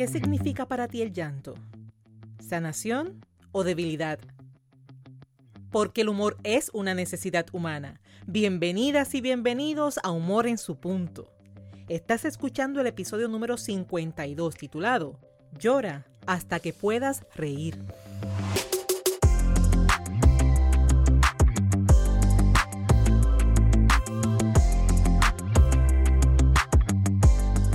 ¿Qué significa para ti el llanto? ¿Sanación o debilidad? Porque el humor es una necesidad humana. Bienvenidas y bienvenidos a Humor en su punto. Estás escuchando el episodio número 52 titulado Llora hasta que puedas reír.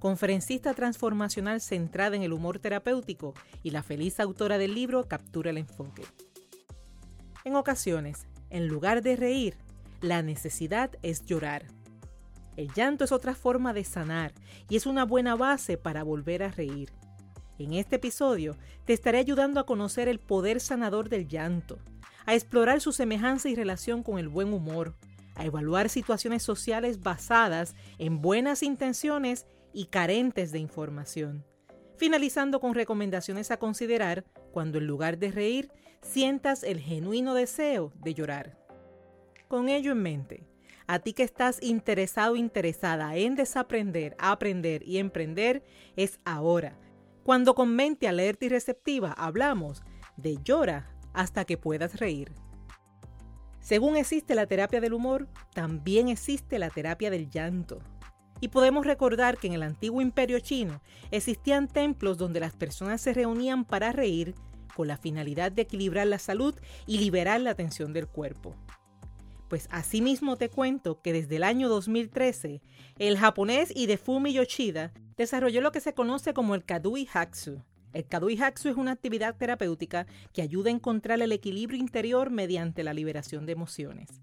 conferencista transformacional centrada en el humor terapéutico y la feliz autora del libro Captura el enfoque. En ocasiones, en lugar de reír, la necesidad es llorar. El llanto es otra forma de sanar y es una buena base para volver a reír. En este episodio te estaré ayudando a conocer el poder sanador del llanto, a explorar su semejanza y relación con el buen humor, a evaluar situaciones sociales basadas en buenas intenciones y carentes de información, finalizando con recomendaciones a considerar cuando en lugar de reír sientas el genuino deseo de llorar. Con ello en mente, a ti que estás interesado interesada en desaprender, aprender y emprender, es ahora. Cuando con mente alerta y receptiva hablamos de llora hasta que puedas reír. Según existe la terapia del humor, también existe la terapia del llanto. Y podemos recordar que en el antiguo imperio chino existían templos donde las personas se reunían para reír con la finalidad de equilibrar la salud y liberar la tensión del cuerpo. Pues asimismo te cuento que desde el año 2013, el japonés Hidefumi Yoshida desarrolló lo que se conoce como el Kadui Haksu. El Kadui Haksu es una actividad terapéutica que ayuda a encontrar el equilibrio interior mediante la liberación de emociones.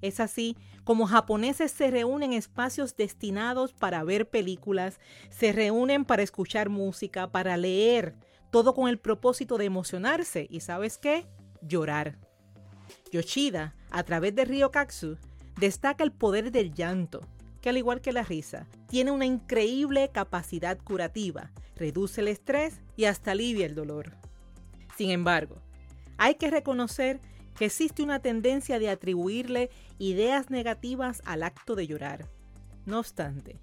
Es así como japoneses se reúnen en espacios destinados para ver películas, se reúnen para escuchar música, para leer, todo con el propósito de emocionarse y ¿sabes qué? Llorar. Yoshida, a través de Ryokatsu, destaca el poder del llanto, que al igual que la risa, tiene una increíble capacidad curativa, reduce el estrés y hasta alivia el dolor. Sin embargo, hay que reconocer que existe una tendencia de atribuirle ideas negativas al acto de llorar. No obstante,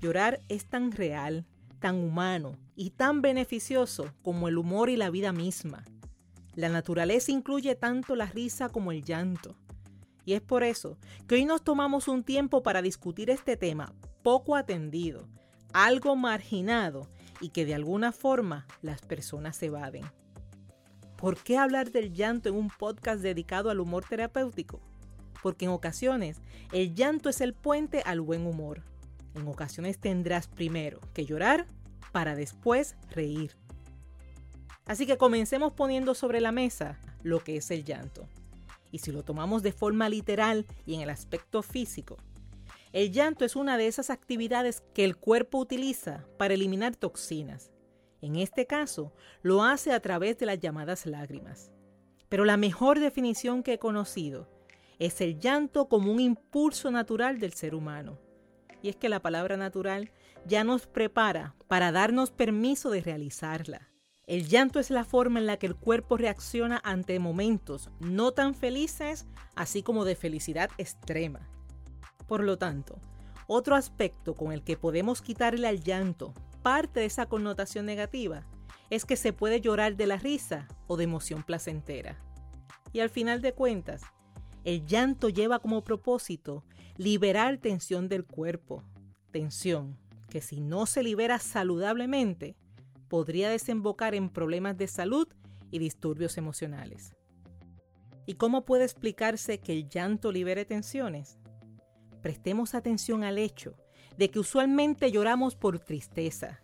llorar es tan real, tan humano y tan beneficioso como el humor y la vida misma. La naturaleza incluye tanto la risa como el llanto. Y es por eso que hoy nos tomamos un tiempo para discutir este tema poco atendido, algo marginado y que de alguna forma las personas evaden. ¿Por qué hablar del llanto en un podcast dedicado al humor terapéutico? Porque en ocasiones el llanto es el puente al buen humor. En ocasiones tendrás primero que llorar para después reír. Así que comencemos poniendo sobre la mesa lo que es el llanto. Y si lo tomamos de forma literal y en el aspecto físico, el llanto es una de esas actividades que el cuerpo utiliza para eliminar toxinas, en este caso, lo hace a través de las llamadas lágrimas. Pero la mejor definición que he conocido es el llanto como un impulso natural del ser humano. Y es que la palabra natural ya nos prepara para darnos permiso de realizarla. El llanto es la forma en la que el cuerpo reacciona ante momentos no tan felices, así como de felicidad extrema. Por lo tanto, otro aspecto con el que podemos quitarle al llanto parte de esa connotación negativa es que se puede llorar de la risa o de emoción placentera. Y al final de cuentas, el llanto lleva como propósito liberar tensión del cuerpo, tensión que si no se libera saludablemente podría desembocar en problemas de salud y disturbios emocionales. ¿Y cómo puede explicarse que el llanto libere tensiones? Prestemos atención al hecho de que usualmente lloramos por tristeza,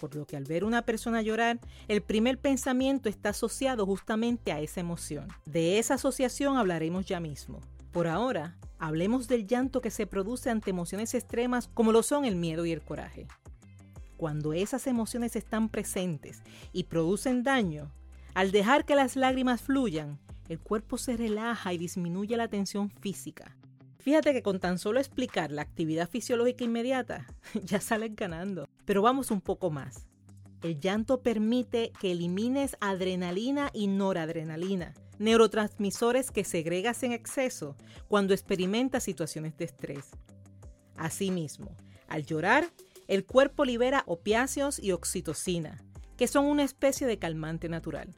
por lo que al ver una persona llorar, el primer pensamiento está asociado justamente a esa emoción. De esa asociación hablaremos ya mismo. Por ahora, hablemos del llanto que se produce ante emociones extremas como lo son el miedo y el coraje. Cuando esas emociones están presentes y producen daño, Al dejar que las lágrimas fluyan, el cuerpo se relaja y disminuye la tensión física. Fíjate que con tan solo explicar la actividad fisiológica inmediata, ya sales ganando. Pero vamos un poco más. El llanto permite que elimines adrenalina y noradrenalina, neurotransmisores que segregas en exceso cuando experimentas situaciones de estrés. Asimismo, al llorar, el cuerpo libera opiáceos y oxitocina, que son una especie de calmante natural.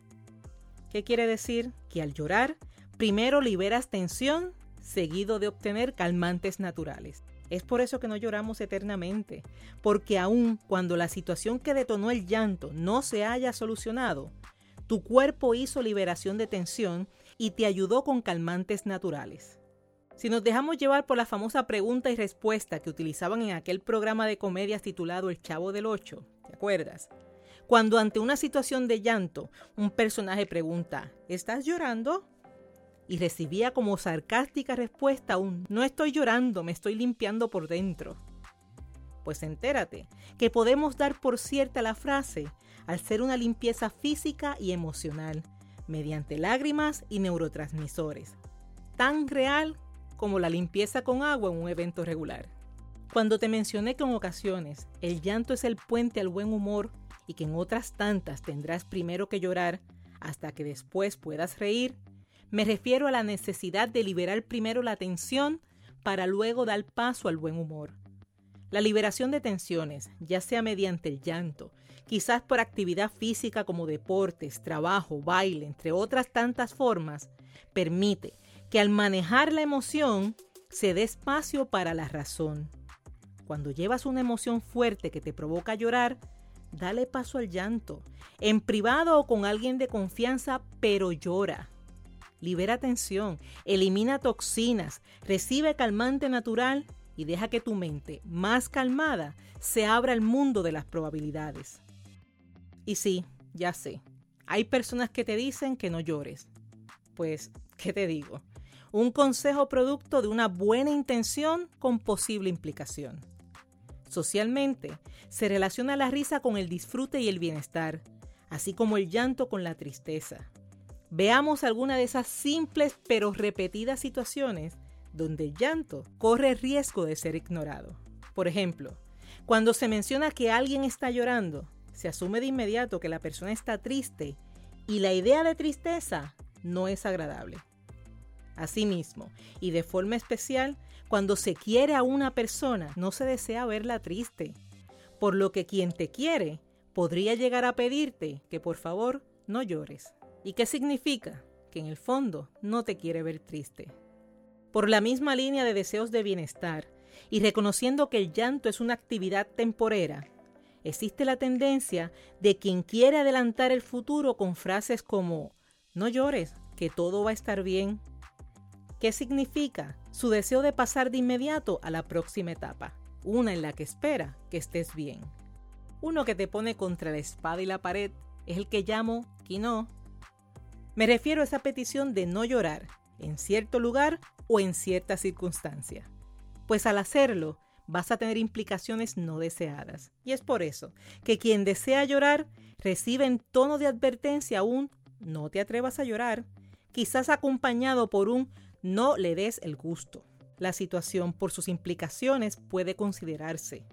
¿Qué quiere decir? Que al llorar, primero liberas tensión, seguido de obtener calmantes naturales. Es por eso que no lloramos eternamente, porque aun cuando la situación que detonó el llanto no se haya solucionado, tu cuerpo hizo liberación de tensión y te ayudó con calmantes naturales. Si nos dejamos llevar por la famosa pregunta y respuesta que utilizaban en aquel programa de comedias titulado El Chavo del Ocho, ¿te acuerdas? Cuando ante una situación de llanto, un personaje pregunta, ¿estás llorando? Y recibía como sarcástica respuesta un, no estoy llorando, me estoy limpiando por dentro. Pues entérate que podemos dar por cierta la frase al ser una limpieza física y emocional, mediante lágrimas y neurotransmisores, tan real como la limpieza con agua en un evento regular. Cuando te mencioné que en ocasiones el llanto es el puente al buen humor y que en otras tantas tendrás primero que llorar hasta que después puedas reír, me refiero a la necesidad de liberar primero la tensión para luego dar paso al buen humor. La liberación de tensiones, ya sea mediante el llanto, quizás por actividad física como deportes, trabajo, baile, entre otras tantas formas, permite que al manejar la emoción se dé espacio para la razón. Cuando llevas una emoción fuerte que te provoca llorar, dale paso al llanto, en privado o con alguien de confianza, pero llora. Libera tensión, elimina toxinas, recibe calmante natural y deja que tu mente, más calmada, se abra al mundo de las probabilidades. Y sí, ya sé, hay personas que te dicen que no llores. Pues, ¿qué te digo? Un consejo producto de una buena intención con posible implicación. Socialmente, se relaciona la risa con el disfrute y el bienestar, así como el llanto con la tristeza. Veamos alguna de esas simples pero repetidas situaciones donde el llanto corre riesgo de ser ignorado. Por ejemplo, cuando se menciona que alguien está llorando, se asume de inmediato que la persona está triste y la idea de tristeza no es agradable. Asimismo, y de forma especial, cuando se quiere a una persona, no se desea verla triste, por lo que quien te quiere podría llegar a pedirte que por favor no llores. ¿Y qué significa? Que en el fondo no te quiere ver triste. Por la misma línea de deseos de bienestar y reconociendo que el llanto es una actividad temporera, existe la tendencia de quien quiere adelantar el futuro con frases como no llores, que todo va a estar bien, ¿Qué significa? Su deseo de pasar de inmediato a la próxima etapa, una en la que espera que estés bien. Uno que te pone contra la espada y la pared es el que llamo Kino. Me refiero a esa petición de no llorar en cierto lugar o en cierta circunstancia. Pues al hacerlo, vas a tener implicaciones no deseadas. Y es por eso que quien desea llorar recibe en tono de advertencia un no te atrevas a llorar, quizás acompañado por un no le des el gusto. La situación por sus implicaciones puede considerarse.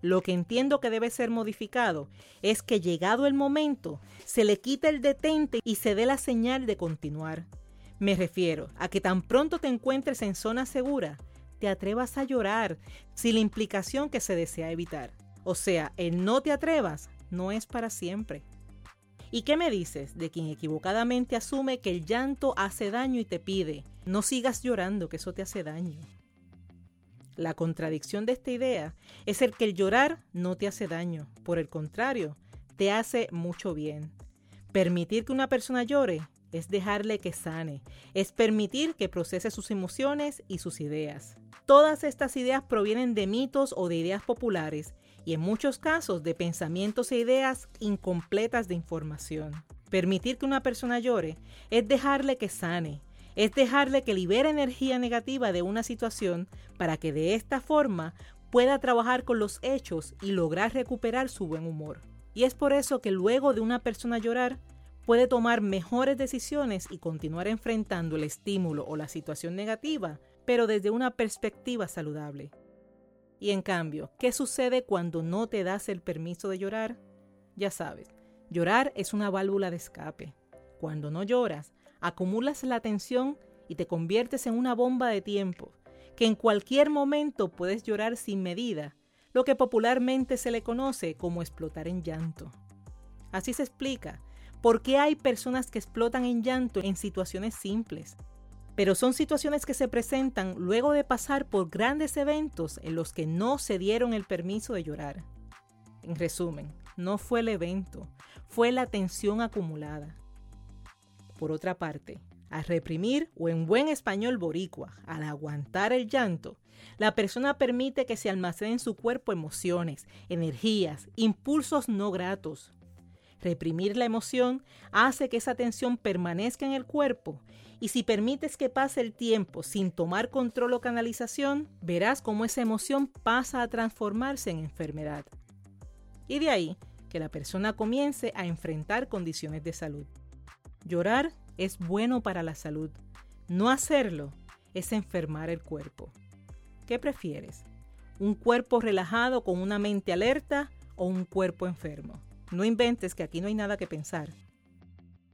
Lo que entiendo que debe ser modificado es que llegado el momento se le quite el detente y se dé la señal de continuar. Me refiero a que tan pronto te encuentres en zona segura, te atrevas a llorar sin la implicación que se desea evitar. O sea, el no te atrevas no es para siempre. ¿Y qué me dices de quien equivocadamente asume que el llanto hace daño y te pide, no sigas llorando, que eso te hace daño? La contradicción de esta idea es el que el llorar no te hace daño, por el contrario, te hace mucho bien. Permitir que una persona llore es dejarle que sane, es permitir que procese sus emociones y sus ideas. Todas estas ideas provienen de mitos o de ideas populares y en muchos casos de pensamientos e ideas incompletas de información. Permitir que una persona llore es dejarle que sane, es dejarle que libere energía negativa de una situación para que de esta forma pueda trabajar con los hechos y lograr recuperar su buen humor. Y es por eso que luego de una persona llorar, puede tomar mejores decisiones y continuar enfrentando el estímulo o la situación negativa, pero desde una perspectiva saludable. Y en cambio, ¿qué sucede cuando no te das el permiso de llorar? Ya sabes, llorar es una válvula de escape. Cuando no lloras, acumulas la tensión y te conviertes en una bomba de tiempo, que en cualquier momento puedes llorar sin medida, lo que popularmente se le conoce como explotar en llanto. Así se explica por qué hay personas que explotan en llanto en situaciones simples. Pero son situaciones que se presentan luego de pasar por grandes eventos en los que no se dieron el permiso de llorar. En resumen, no fue el evento, fue la tensión acumulada. Por otra parte, al reprimir o en buen español boricua, al aguantar el llanto, la persona permite que se almacenen en su cuerpo emociones, energías, impulsos no gratos. Reprimir la emoción hace que esa tensión permanezca en el cuerpo y si permites que pase el tiempo sin tomar control o canalización, verás cómo esa emoción pasa a transformarse en enfermedad. Y de ahí que la persona comience a enfrentar condiciones de salud. Llorar es bueno para la salud. No hacerlo es enfermar el cuerpo. ¿Qué prefieres? ¿Un cuerpo relajado con una mente alerta o un cuerpo enfermo? No inventes que aquí no hay nada que pensar.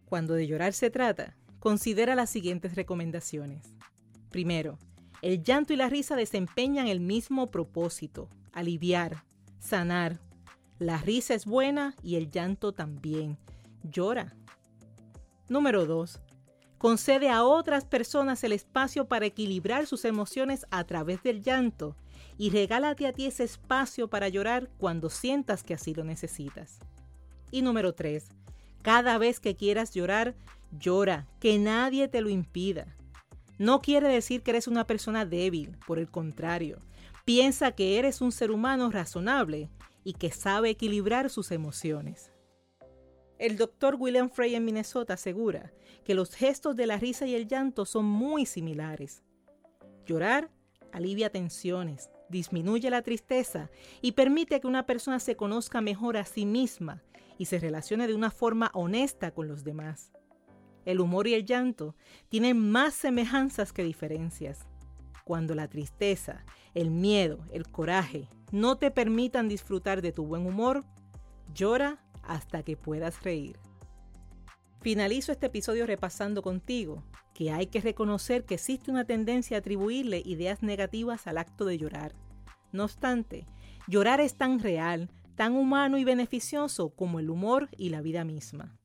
Cuando de llorar se trata, considera las siguientes recomendaciones. Primero, el llanto y la risa desempeñan el mismo propósito, aliviar, sanar. La risa es buena y el llanto también. Llora, Número 2. Concede a otras personas el espacio para equilibrar sus emociones a través del llanto y regálate a ti ese espacio para llorar cuando sientas que así lo necesitas. Y número 3. Cada vez que quieras llorar, llora, que nadie te lo impida. No quiere decir que eres una persona débil, por el contrario, piensa que eres un ser humano razonable y que sabe equilibrar sus emociones. El doctor William Frey en Minnesota asegura que los gestos de la risa y el llanto son muy similares. Llorar alivia tensiones, disminuye la tristeza y permite que una persona se conozca mejor a sí misma y se relacione de una forma honesta con los demás. El humor y el llanto tienen más semejanzas que diferencias. Cuando la tristeza, el miedo, el coraje no te permitan disfrutar de tu buen humor, llora hasta que puedas reír. Finalizo este episodio repasando contigo que hay que reconocer que existe una tendencia a atribuirle ideas negativas al acto de llorar. No obstante, llorar es tan real, tan humano y beneficioso como el humor y la vida misma.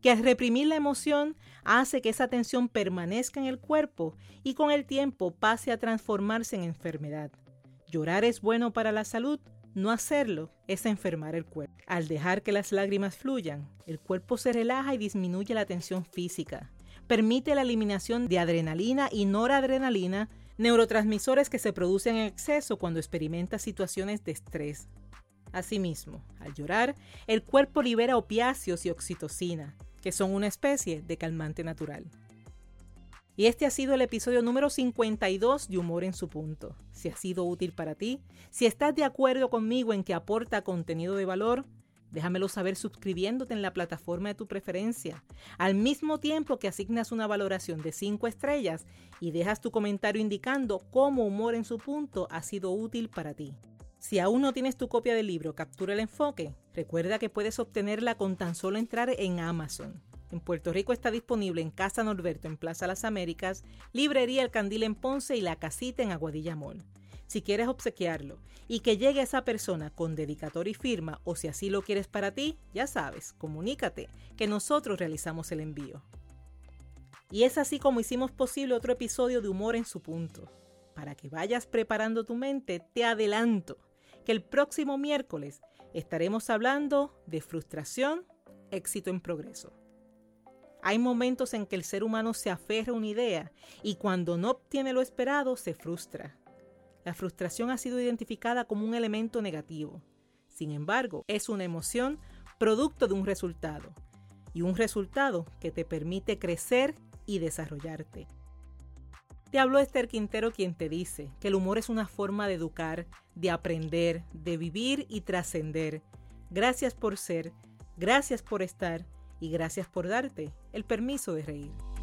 Que al reprimir la emoción hace que esa tensión permanezca en el cuerpo y con el tiempo pase a transformarse en enfermedad. Llorar es bueno para la salud no hacerlo es enfermar el cuerpo. Al dejar que las lágrimas fluyan, el cuerpo se relaja y disminuye la tensión física. Permite la eliminación de adrenalina y noradrenalina, neurotransmisores que se producen en exceso cuando experimenta situaciones de estrés. Asimismo, al llorar, el cuerpo libera opiáceos y oxitocina, que son una especie de calmante natural. Y este ha sido el episodio número 52 de Humor en su punto. Si ha sido útil para ti, si estás de acuerdo conmigo en que aporta contenido de valor, déjamelo saber suscribiéndote en la plataforma de tu preferencia, al mismo tiempo que asignas una valoración de 5 estrellas y dejas tu comentario indicando cómo Humor en su punto ha sido útil para ti. Si aún no tienes tu copia del libro Captura el Enfoque, recuerda que puedes obtenerla con tan solo entrar en Amazon. En Puerto Rico está disponible en Casa Norberto en Plaza Las Américas, Librería El Candil en Ponce y La Casita en Aguadilla Mall. Si quieres obsequiarlo y que llegue a esa persona con dedicatoria y firma o si así lo quieres para ti, ya sabes, comunícate que nosotros realizamos el envío. Y es así como hicimos posible otro episodio de Humor en su punto. Para que vayas preparando tu mente, te adelanto que el próximo miércoles estaremos hablando de frustración, éxito en progreso. Hay momentos en que el ser humano se aferra a una idea y cuando no obtiene lo esperado se frustra. La frustración ha sido identificada como un elemento negativo. Sin embargo, es una emoción producto de un resultado y un resultado que te permite crecer y desarrollarte. Te habló Esther Quintero quien te dice que el humor es una forma de educar, de aprender, de vivir y trascender. Gracias por ser, gracias por estar y gracias por darte el permiso de reír.